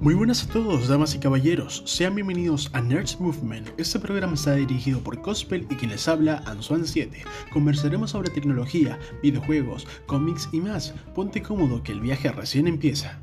Muy buenas a todos, damas y caballeros, sean bienvenidos a Nerds Movement. Este programa está dirigido por Cospel y quien les habla, Ansuan7. Conversaremos sobre tecnología, videojuegos, cómics y más. Ponte cómodo que el viaje recién empieza.